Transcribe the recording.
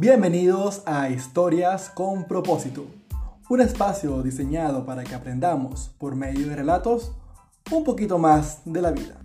Bienvenidos a Historias con propósito, un espacio diseñado para que aprendamos, por medio de relatos, un poquito más de la vida.